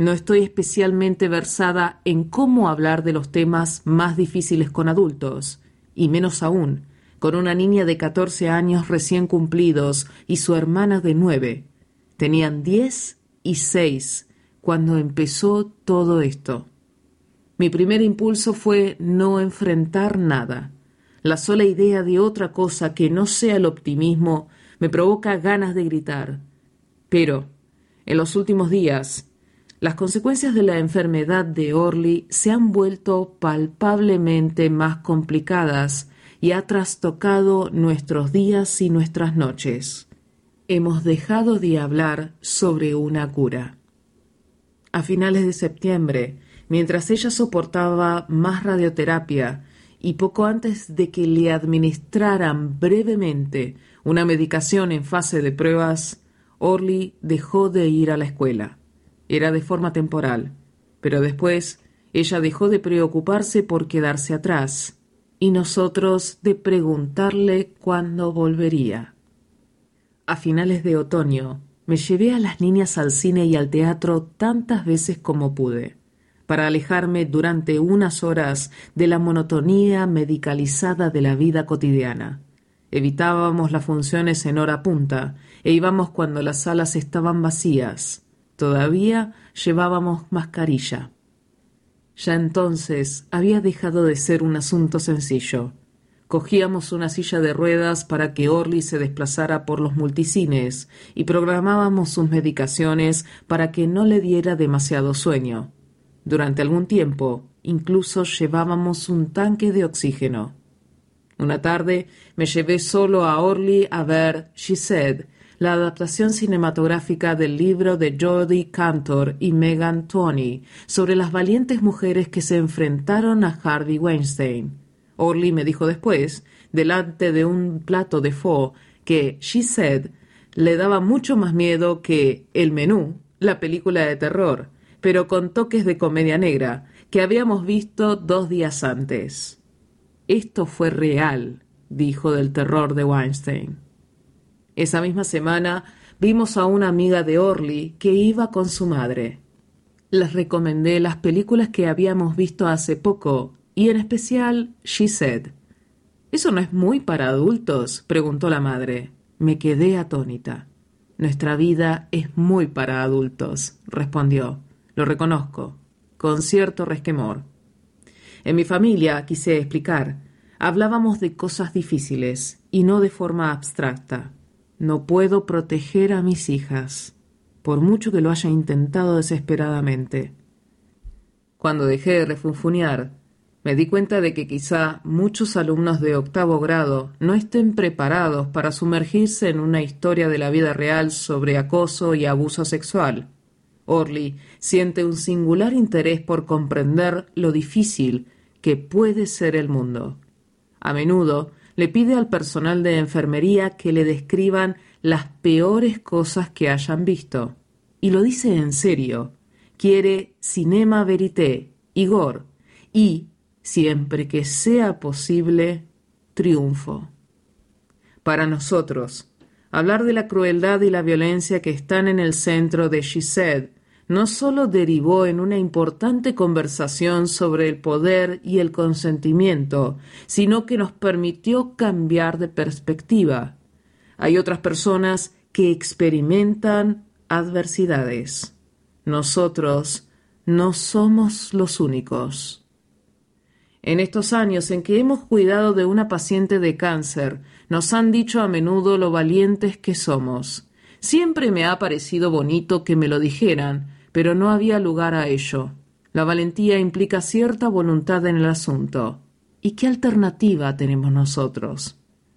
Speaker 2: no estoy especialmente versada en cómo hablar de los temas más difíciles con adultos, y menos aún con una niña de catorce años recién cumplidos y su hermana de nueve. Tenían diez y seis cuando empezó todo esto. Mi primer impulso fue no enfrentar nada. La sola idea de otra cosa que no sea el optimismo me provoca ganas de gritar. Pero, en los últimos días, las consecuencias de la enfermedad de Orly se han vuelto palpablemente más complicadas y ha trastocado nuestros días y nuestras noches. Hemos dejado de hablar sobre una cura. A finales de septiembre, mientras ella soportaba más radioterapia y poco antes de que le administraran brevemente una medicación en fase de pruebas, Orly dejó de ir a la escuela. Era de forma temporal, pero después ella dejó de preocuparse por quedarse atrás y nosotros de preguntarle cuándo volvería. A finales de otoño me llevé a las niñas al cine y al teatro tantas veces como pude, para alejarme durante unas horas de la monotonía medicalizada de la vida cotidiana. Evitábamos las funciones en hora punta e íbamos cuando las salas estaban vacías. Todavía llevábamos mascarilla. Ya entonces había dejado de ser un asunto sencillo. Cogíamos una silla de ruedas para que Orly se desplazara por los multicines y programábamos sus medicaciones para que no le diera demasiado sueño. Durante algún tiempo, incluso llevábamos un tanque de oxígeno. Una tarde me llevé solo a Orly a ver She Said, la adaptación cinematográfica del libro de Jodie Cantor y Megan Tony sobre las valientes mujeres que se enfrentaron a Harvey Weinstein. Orly me dijo después, delante de un plato de pho, que She Said le daba mucho más miedo que El Menú, la película de terror, pero con toques de comedia negra, que habíamos visto dos días antes. Esto fue real, dijo del terror de Weinstein. Esa misma semana vimos a una amiga de Orly que iba con su madre. Les recomendé las películas que habíamos visto hace poco y en especial She Said. ¿Eso no es muy para adultos? preguntó la madre. Me quedé atónita. Nuestra vida es muy para adultos, respondió. Lo reconozco, con cierto resquemor. En mi familia, quise explicar, hablábamos de cosas difíciles y no de forma abstracta. No puedo proteger a mis hijas, por mucho que lo haya intentado desesperadamente. Cuando dejé de refunfuñar, me di cuenta de que quizá muchos alumnos de octavo grado no estén preparados para sumergirse en una historia de la vida real sobre acoso y abuso sexual. Orly siente un singular interés por comprender lo difícil que puede ser el mundo. A menudo le pide al personal de enfermería que le describan las peores cosas que hayan visto. Y lo dice en serio. Quiere cinema verité, Igor, y, siempre que sea posible, triunfo. Para nosotros, hablar de la crueldad y la violencia que están en el centro de Gised no sólo derivó en una importante conversación sobre el poder y el consentimiento, sino que nos permitió cambiar de perspectiva. Hay otras personas que experimentan adversidades. Nosotros no somos los únicos. En estos años en que hemos cuidado de una paciente de cáncer, nos han dicho a menudo lo valientes que somos. Siempre me ha parecido bonito que me lo dijeran, pero no había lugar a ello. La valentía implica cierta voluntad en el asunto. ¿Y qué alternativa tenemos nosotros?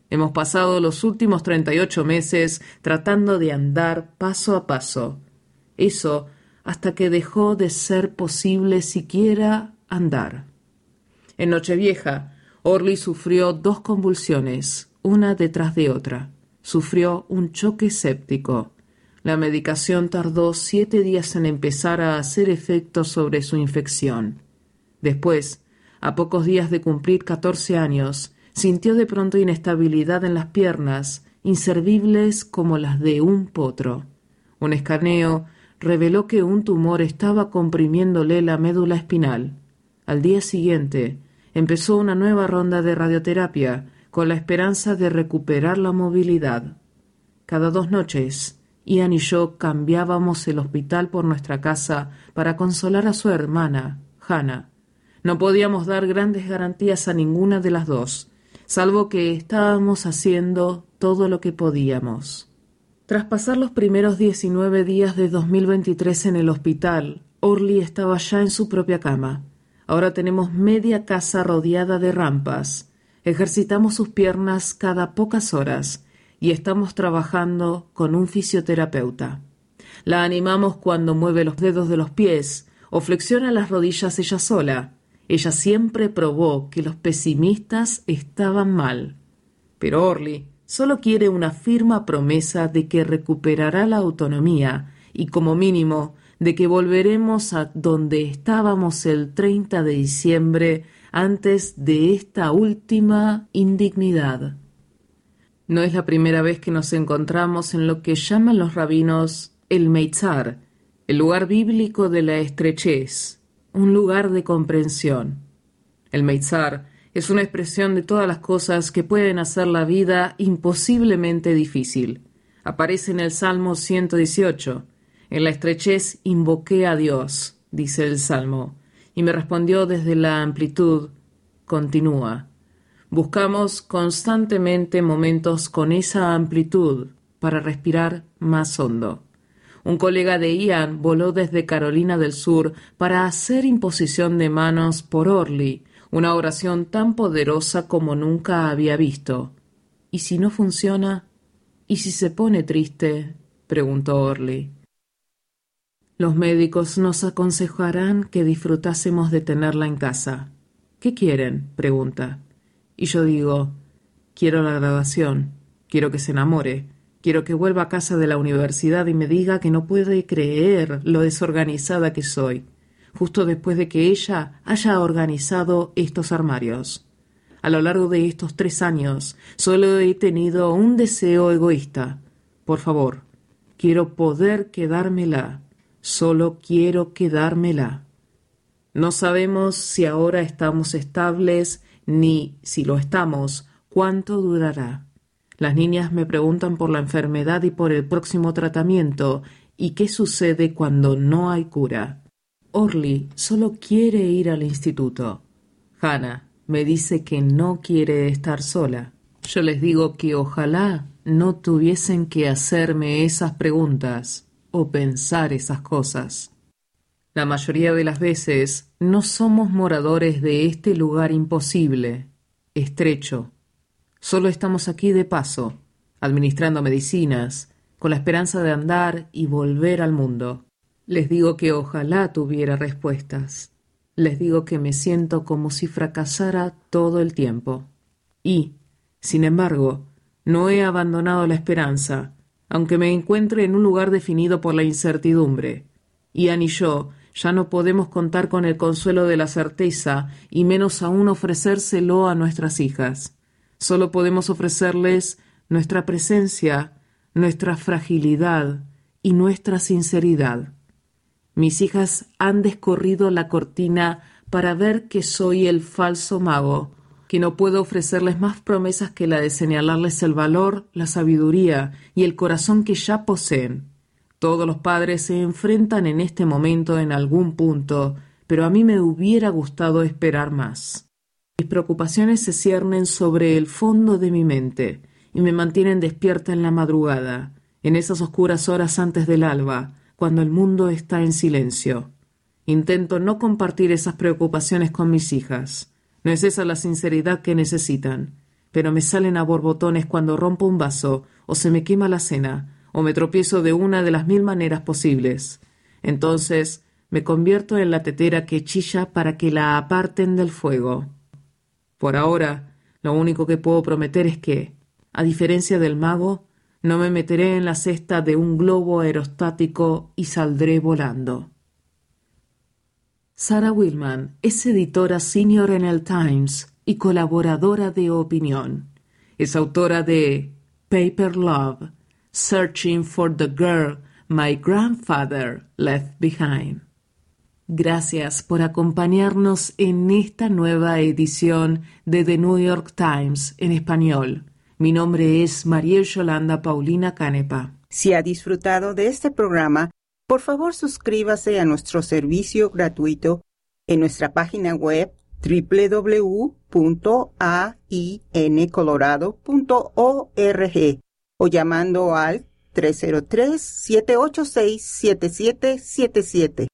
Speaker 2: Hemos pasado los últimos treinta y ocho meses tratando de andar paso a paso. Eso hasta que dejó de ser posible siquiera andar. En Nochevieja, Orly sufrió dos convulsiones, una detrás de otra. Sufrió un choque séptico. La medicación tardó siete días en empezar a hacer efecto sobre su infección. Después, a pocos días de cumplir catorce años, sintió de pronto inestabilidad en las piernas, inservibles como las de un potro. Un escaneo reveló que un tumor estaba comprimiéndole la médula espinal. Al día siguiente, empezó una nueva ronda de radioterapia con la esperanza de recuperar la movilidad. Cada dos noches, Ian y yo cambiábamos el hospital por nuestra casa para consolar a su hermana, Hannah. No podíamos dar grandes garantías a ninguna de las dos, salvo que estábamos haciendo todo lo que podíamos. Tras pasar los primeros 19 días de 2023 en el hospital, Orly estaba ya en su propia cama. Ahora tenemos media casa rodeada de rampas. Ejercitamos sus piernas cada pocas horas y estamos trabajando con un fisioterapeuta. La animamos cuando mueve los dedos de los pies o flexiona las rodillas ella sola. Ella siempre probó que los pesimistas estaban mal. Pero Orly solo quiere una firma promesa de que recuperará la autonomía y como mínimo de que volveremos a donde estábamos el 30 de diciembre antes de esta última indignidad. No es la primera vez que nos encontramos en lo que llaman los rabinos el Meitzar, el lugar bíblico de la estrechez, un lugar de comprensión. El Meitzar es una expresión de todas las cosas que pueden hacer la vida imposiblemente difícil. Aparece en el Salmo 118. En la estrechez invoqué a Dios, dice el Salmo, y me respondió desde la amplitud. Continúa. Buscamos constantemente momentos con esa amplitud para respirar más hondo. Un colega de Ian voló desde Carolina del Sur para hacer imposición de manos por Orly, una oración tan poderosa como nunca había visto. ¿Y si no funciona? ¿Y si se pone triste? preguntó Orly. Los médicos nos aconsejarán que disfrutásemos de tenerla en casa. ¿Qué quieren? pregunta. Y yo digo, quiero la graduación, quiero que se enamore, quiero que vuelva a casa de la universidad y me diga que no puede creer lo desorganizada que soy, justo después de que ella haya organizado estos armarios. A lo largo de estos tres años solo he tenido un deseo egoísta. Por favor, quiero poder quedármela Solo quiero quedármela. No sabemos si ahora estamos estables ni, si lo estamos, cuánto durará. Las niñas me preguntan por la enfermedad y por el próximo tratamiento y qué sucede cuando no hay cura. Orly solo quiere ir al instituto. Hannah me dice que no quiere estar sola. Yo les digo que ojalá no tuviesen que hacerme esas preguntas o pensar esas cosas. La mayoría de las veces no somos moradores de este lugar imposible, estrecho. Solo estamos aquí de paso, administrando medicinas, con la esperanza de andar y volver al mundo. Les digo que ojalá tuviera respuestas. Les digo que me siento como si fracasara todo el tiempo. Y, sin embargo, no he abandonado la esperanza, aunque me encuentre en un lugar definido por la incertidumbre. Ian y yo ya no podemos contar con el consuelo de la certeza y menos aún ofrecérselo a nuestras hijas. Solo podemos ofrecerles nuestra presencia, nuestra fragilidad y nuestra sinceridad. Mis hijas han descorrido la cortina para ver que soy el falso mago, que no puedo ofrecerles más promesas que la de señalarles el valor, la sabiduría y el corazón que ya poseen. Todos los padres se enfrentan en este momento en algún punto, pero a mí me hubiera gustado esperar más. Mis preocupaciones se ciernen sobre el fondo de mi mente y me mantienen despierta en la madrugada, en esas oscuras horas antes del alba, cuando el mundo está en silencio. Intento no compartir esas preocupaciones con mis hijas. No es esa la sinceridad que necesitan, pero me salen a borbotones cuando rompo un vaso, o se me quema la cena, o me tropiezo de una de las mil maneras posibles. Entonces me convierto en la tetera que chilla para que la aparten del fuego. Por ahora, lo único que puedo prometer es que, a diferencia del mago, no me meteré en la cesta de un globo aerostático y saldré volando. Sarah Willman es editora senior en el Times y colaboradora de opinión. Es autora de Paper Love, Searching for the Girl My Grandfather Left Behind. Gracias por acompañarnos en esta nueva edición de The New York Times en español. Mi nombre es María Yolanda Paulina Canepa.
Speaker 1: Si ha disfrutado de este programa, por favor suscríbase a nuestro servicio gratuito en nuestra página web www.aincolorado.org o llamando al 303-786-7777.